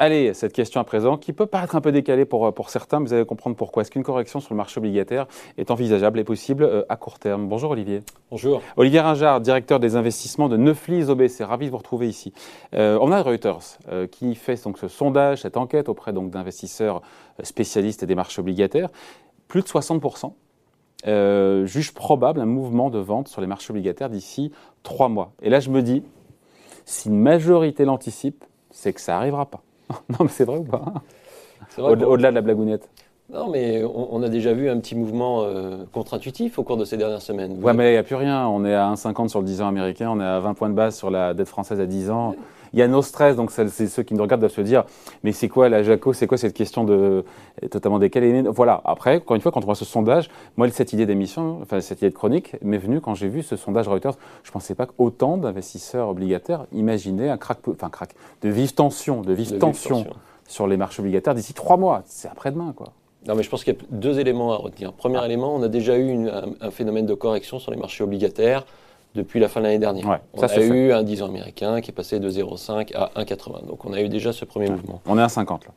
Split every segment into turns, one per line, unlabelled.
Allez, cette question à présent, qui peut paraître un peu décalée pour, pour certains, mais vous allez comprendre pourquoi. Est-ce qu'une correction sur le marché obligataire est envisageable et possible euh, à court terme? Bonjour Olivier.
Bonjour.
Olivier Ringard, directeur des investissements de Neuflis OBC. Ravi de vous retrouver ici. Euh, on a Reuters euh, qui fait donc ce sondage, cette enquête auprès donc d'investisseurs spécialistes des marchés obligataires. Plus de 60% jugent probable un mouvement de vente sur les marchés obligataires d'ici trois mois. Et là, je me dis, si une majorité l'anticipe, c'est que ça n'arrivera pas. non, mais c'est vrai ou pas Au-delà de la blagounette.
Non, mais on, a déjà vu un petit mouvement euh, contre-intuitif au cours de ces dernières semaines.
Ouais, mais il n'y a plus rien. On est à 1,50 sur le 10 ans américain, on est à 20 points de base sur la dette française à 10 ans. Il y a nos stress, donc c'est ceux qui nous regardent doivent se dire mais c'est quoi la Jaco C'est quoi cette question de totalement décalée? Voilà. Après, encore une fois, quand on voit ce sondage, moi cette idée d'émission, enfin cette idée de chronique m'est venue quand j'ai vu ce sondage Reuters. Je ne pensais pas qu'autant d'investisseurs obligataires imaginaient un crack, enfin crack, de vive tension, de vive, tension, sur les marchés obligataires d'ici trois mois. C'est après-demain, quoi.
Non, mais je pense qu'il y a deux éléments à retenir. Premier ah. élément, on a déjà eu un, phénomène de correction sur les marchés obligataires depuis la fin de l'année dernière. on a eu un 10 ans américain qui est passé de 0,5 à 1,80. Donc on a eu déjà ce premier mouvement.
On est à 50 là.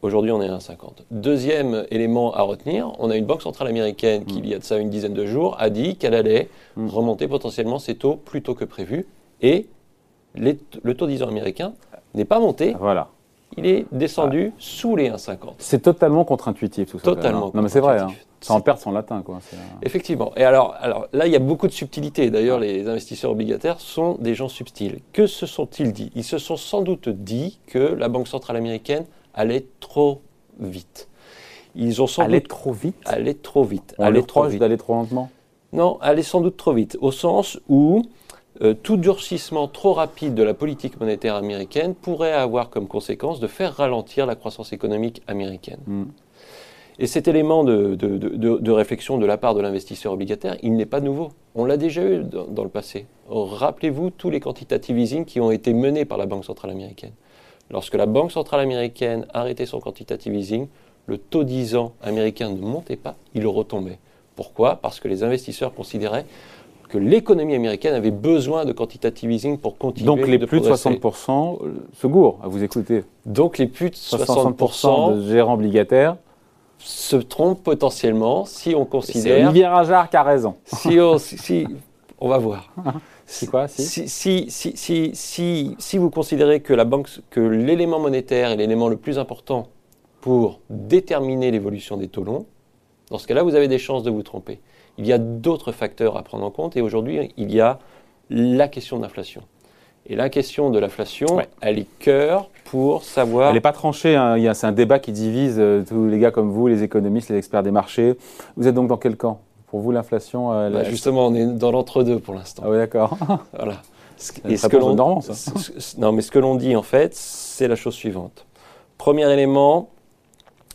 Aujourd'hui, on est à 50. Deuxième élément à retenir, on a une banque centrale américaine qui, mm. il y a de ça une dizaine de jours, a dit qu'elle allait mm. remonter potentiellement ses taux plus tôt que prévu. Et le taux 10 ans américain n'est pas monté.
Voilà
il est descendu sous les 1,50.
C'est totalement contre-intuitif tout ça.
Totalement.
Non mais c'est vrai, hein. ça en perd son latin. Quoi.
Effectivement. Et alors, alors là, il y a beaucoup de subtilité. D'ailleurs, les investisseurs obligataires sont des gens subtils. Que se sont-ils dit? Ils se sont sans doute dit que la Banque centrale américaine allait trop vite.
Ils ont sans allait trop vite?
Allait trop vite.
On allait trop vite. d'aller trop lentement?
Non, allait sans doute trop vite. Au sens où euh, tout durcissement trop rapide de la politique monétaire américaine pourrait avoir comme conséquence de faire ralentir la croissance économique américaine. Mm. Et cet élément de, réflexion de la part de l'investisseur obligataire, il n'est pas nouveau. On l'a déjà eu dans, le passé. Rappelez-vous tous les quantitative easing qui ont été menés par la Banque centrale américaine. Lorsque la Banque centrale américaine arrêtait son quantitative easing, le taux 10 ans américain ne montait pas, il retombait. Pourquoi? Parce que les investisseurs considéraient que l'économie américaine avait besoin de quantitative easing pour continuer
Donc les plus de 60% euh, se gourent, à vous écouter.
Donc les plus de 60%,
de gérants obligataires
se trompent potentiellement si on considère...
C'est Olivier Rajard qui a raison.
Si on, si, on va voir.
C'est quoi
si si, si, si, si, vous considérez que la banque, que l'élément monétaire est l'élément le plus important pour déterminer l'évolution des taux longs, dans ce cas-là, vous avez des chances de vous tromper il y a d'autres facteurs à prendre en compte et aujourd'hui, il y a la question de l'inflation. Et la question de l'inflation, elle est cœur pour savoir.
Elle n'est pas tranchée. Hein. C'est un débat qui divise euh, tous les gars comme vous, les économistes, les experts des marchés. Vous êtes donc dans quel camp? Pour vous, l'inflation
euh, bah, Justement, on est dans l'entre-deux pour l'instant.
Ah oui, d'accord.
voilà.
Et ce que l'on ça.
non, mais ce que l'on dit en fait, c'est la chose suivante. Premier élément,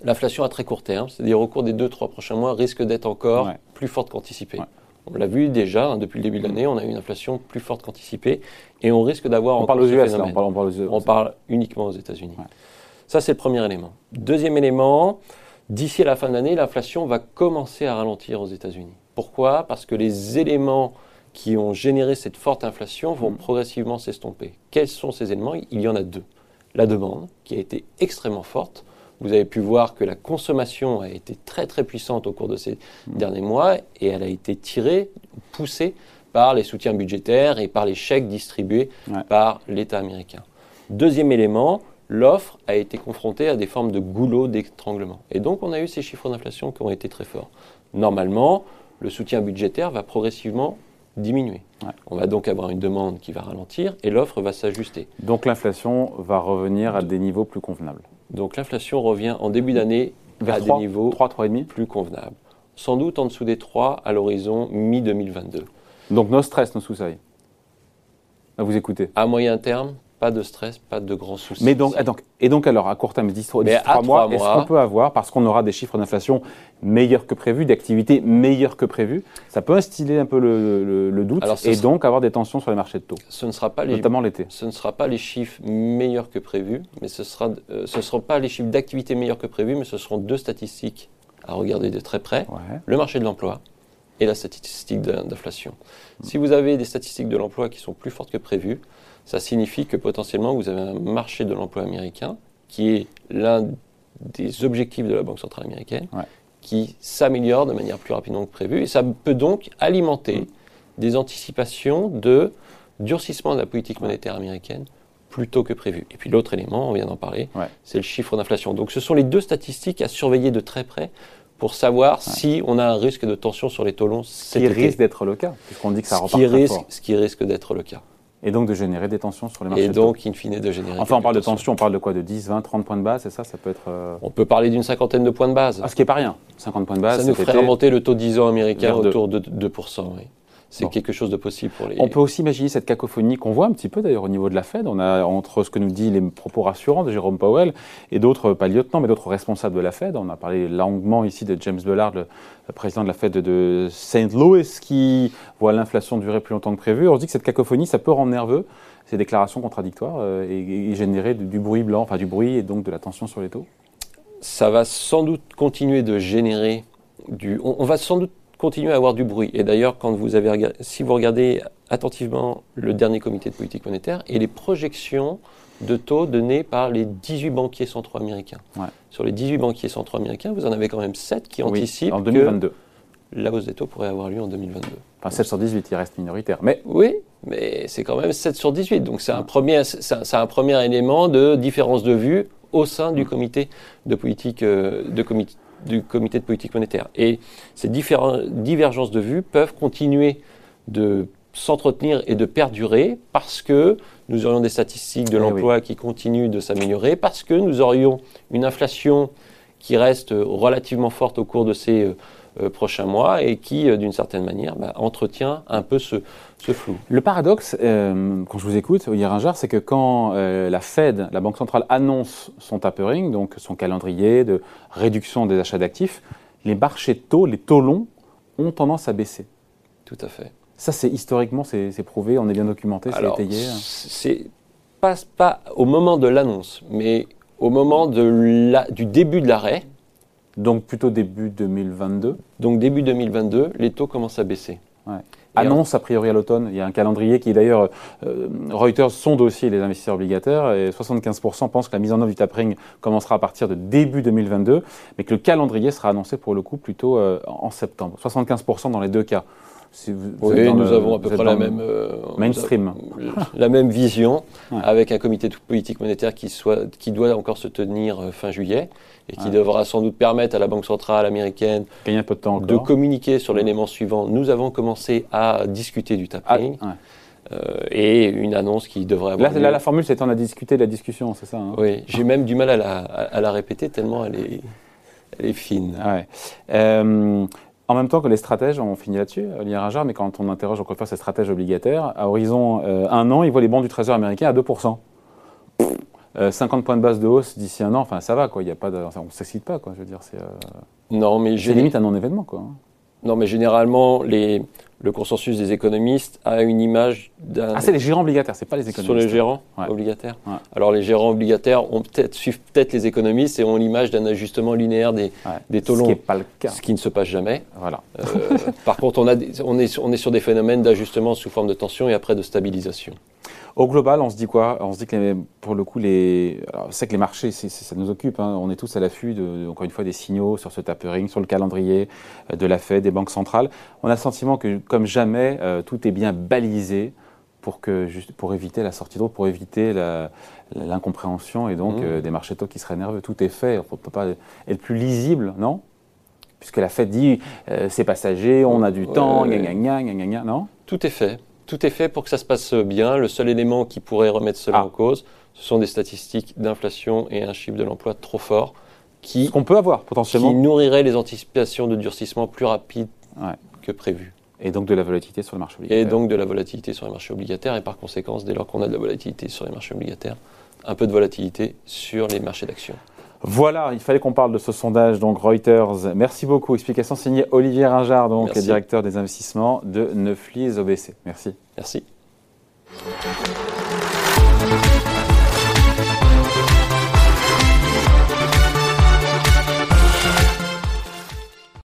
l'inflation à très court terme, c'est-à-dire au cours des 2-3 prochains mois, risque d'être encore plus forte qu'anticipée. On l'a vu déjà, hein, depuis le début de l'année, on a eu une inflation plus forte qu'anticipée et on risque d'avoir
on, parle aux US, on, parle,
on, parle uniquement aux États-Unis. Ça, c'est le premier élément. Deuxième élément, d'ici à la fin de l'année, l'inflation va commencer à ralentir aux États-Unis. Pourquoi? Parce que les éléments qui ont généré cette forte inflation vont mm. progressivement s'estomper. Quels sont ces éléments? Il y en a deux. La demande, qui a été extrêmement forte. Vous avez pu voir que la consommation a été très très puissante au cours de ces mmh. derniers mois et elle a été tirée, poussée par les soutiens budgétaires et par les chèques distribués par l'État américain. Deuxième élément, l'offre a été confrontée à des formes de goulot d'étranglement. Et donc on a eu ces chiffres d'inflation qui ont été très forts. Normalement, le soutien budgétaire va progressivement diminuer. On va donc avoir une demande qui va ralentir et l'offre va s'ajuster.
Donc l'inflation va revenir à des niveaux plus convenables.
Donc l'inflation revient en début d'année à des niveaux 3, 3,5 plus convenables. Sans doute en dessous des 3 à l'horizon mi-2022.
Donc nos stress, nos soucis. À vous écouter.
À moyen terme, pas de stress, pas de grands soucis.
Mais donc, et donc alors, à court terme, 10, 3, mois, est-ce qu'on peut avoir, parce qu'on aura des chiffres d'inflation meilleurs que prévu, d'activité meilleures que prévu, ça peut instiller un peu le, doute et donc avoir des tensions sur les marchés de taux
ce ne sera pas
Notamment l'été.
Ce ne sera pas les chiffres meilleurs que prévu, mais ce ne euh, ce seront pas les chiffres d'activité meilleurs que prévu, mais ce seront deux statistiques à regarder de très près. Le marché de l'emploi et la statistique d'inflation. Si vous avez des statistiques de l'emploi qui sont plus fortes que prévues, ça signifie que potentiellement vous avez un marché de l'emploi américain qui est l'un des objectifs de la Banque centrale américaine,
Ouais.
qui s'améliore de manière plus rapidement que prévu. Et ça peut donc alimenter
Mm.
des anticipations de durcissement de la politique monétaire américaine plus tôt que prévu. Et puis l'autre élément, on vient d'en parler,
Ouais.
c'est le chiffre d'inflation. Donc ce sont les deux statistiques à surveiller de très près pour savoir si on a un risque de tension sur les taux longs
Ce qui risque d'être le cas, puisqu'on dit que ça
ce,
repart
qui
très
risque,
fort.
ce qui risque d'être le cas.
Et donc de générer des tensions sur les marchés.
Et donc, in fine, de générer.
Enfin, on parle de
tensions.
tension, on parle de quoi De 10, 20, 30 points de base, c'est ça Ça peut être. euh,
On peut parler d'une cinquantaine de points de base.
Ah, ce qui n'est pas rien. 50 points de base.
ça nous ferait remonter le taux 10 ans américain autour de 2%. oui. C'est
Bon.
quelque chose de possible pour les.
On peut aussi imaginer cette cacophonie qu'on voit un petit peu d'ailleurs au niveau de la Fed. On a entre ce que nous dit les propos rassurants de Jérôme Powell et d'autres, pas lieutenants, mais d'autres responsables de la Fed. On a parlé longuement ici de James Bullard, le, le président de la Fed de St. Louis, qui voit l'inflation durer plus longtemps que prévu. On se dit que cette cacophonie, ça peut rendre nerveux ces déclarations contradictoires euh, et, et générer du, du bruit blanc, enfin du bruit et donc de la tension sur les taux.
ça va sans doute continuer de générer du. On, on va sans doute continuer à avoir du bruit. Et d'ailleurs, quand vous avez si vous regardez attentivement le dernier comité de politique monétaire et les projections de taux données par les 18 banquiers centraux américains.
Ouais.
Sur les 18 banquiers centraux américains, vous en avez quand même 7 qui
Oui,
anticipent
en 2022.
que la hausse des taux pourrait avoir lieu en 2022.
Enfin, 7 sur 18, il reste minoritaire. Mais
Oui, mais c'est quand même 7 sur 18. Donc c'est un, premier, un, un premier élément de différence de vue au sein du comité de politique, euh, de comité, du comité de politique monétaire. Et ces divergences de vues peuvent continuer de s'entretenir et de perdurer parce que nous aurions des statistiques de
Eh
l'emploi qui continuent de s'améliorer, parce que nous aurions une inflation qui reste relativement forte au cours de ces euh, prochains mois et qui, euh, d'une certaine manière, bah, entretient un peu ce, ce flou.
Le paradoxe, euh, quand je vous écoute, Olivier Ringard, c'est que quand euh, la Fed, la Banque centrale, annonce son tapering, donc son calendrier de réduction des achats d'actifs, les marchés de taux, les taux longs, ont tendance à baisser.
Tout à fait.
Ça, c'est historiquement, c'est prouvé, on est bien documenté, c'est étayé.
c'est pas, pas au moment de l'annonce, mais au moment de la- du début de l'arrêt,
Donc plutôt début 2022.
donc début 2022, les taux commencent à baisser.
Ouais. Annonce a priori à l'automne. Il y a un calendrier qui d'ailleurs, euh, Reuters sonde aussi les investisseurs obligataires et 75% pensent que la mise en œuvre du tapering commencera à partir de début 2022, mais que le calendrier sera annoncé pour le coup plutôt euh, en septembre. 75% dans les deux cas. Si vous- vous êtes
Oui, nous
le-
avons à peu près la même, euh,
mainstream.
la même vision,
Ouais.
avec un comité de politique monétaire qui, soit, qui doit encore se tenir euh, fin juillet et qui
Ouais.
devra sans doute permettre à la Banque centrale américaine
de temps
de
encore.
communiquer sur l'élément suivant. Nous avons commencé à discuter du
Ah,
tapering
ouais.
euh, et une annonce qui devrait avoir
Là,
lieu.
là, la formule, c'est on a discuté de la discussion, c'est ça hein?
Oui, j'ai même du mal à la, à, à la répéter tellement elle est, elle est fine.
Ah ouais. Euh, en même temps que les stratèges, on finit là-dessus, Olivier Ringard, mais quand on interroge encore une fois ces stratèges obligataires, à horizon euh, un an, ils voient les bons du Trésor américain à 2%. Euh, 50 points de base de hausse d'ici un an, enfin ça va, quoi. Il y a pas de, on ne s'excite pas, quoi. Je veux dire, c'est euh,
Non, mais
limite un non-événement, quoi.
Non, mais généralement, les, le consensus des économistes a une image d'un.
Ah, c'est les gérants obligataires, c'est pas les économistes.
sur les gérants
Ouais.
obligataires.
Ouais.
Alors les gérants obligataires ont peut-être suivent peut-être les économistes et ont l'image d'un ajustement linéaire des,
Ouais.
des taux
Ce qui
longs,
n'est pas le cas.
ce qui ne se passe jamais.
Voilà.
Euh, par contre, on, a des- on, est, on est sur des phénomènes d'ajustement sous forme de tension et après de stabilisation.
Au global, on se dit quoi? On se dit que les- pour le coup, les, c'est que les marchés, ça nous occupe. hein. On est tous à l'affût, de, encore une fois, des signaux sur ce tapering, sur le calendrier euh, de la Fed, des banques centrales. On a le sentiment que, comme jamais, euh, tout est bien balisé pour que, juste, pour éviter la sortie d'eau, pour éviter l'incompréhension et donc
Mmh.
euh, des marchés taux qui seraient nerveux. Tout est fait. On ne peut pas être plus lisible, non? Puisque la Fed dit euh, c'est passager, on a du
Ouais,
temps,
ouais.
gna gna gna gna gna, non?
Tout est fait. Tout est fait pour que ça se passe bien. Le seul élément qui pourrait remettre cela
Ah.
en cause, ce sont des statistiques d'inflation et un chiffre de l'emploi trop fort qui
Ce qu'on peut avoir
qui
potentiellement.
nourrirait les anticipations de durcissement plus rapides
Ouais.
que prévu.
Et donc de la volatilité sur le marché obligataire.
Et donc de la volatilité sur les marchés obligataires, et par conséquent, dès lors qu'on a de la volatilité sur les marchés obligataires, un peu de volatilité sur les marchés d'actions.
Voilà, il fallait qu'on parle de ce sondage, donc Reuters. Merci beaucoup. Explication signée Olivier Ringard, donc
Merci.
directeur des investissements de Neuflis OBC. Merci.
Merci.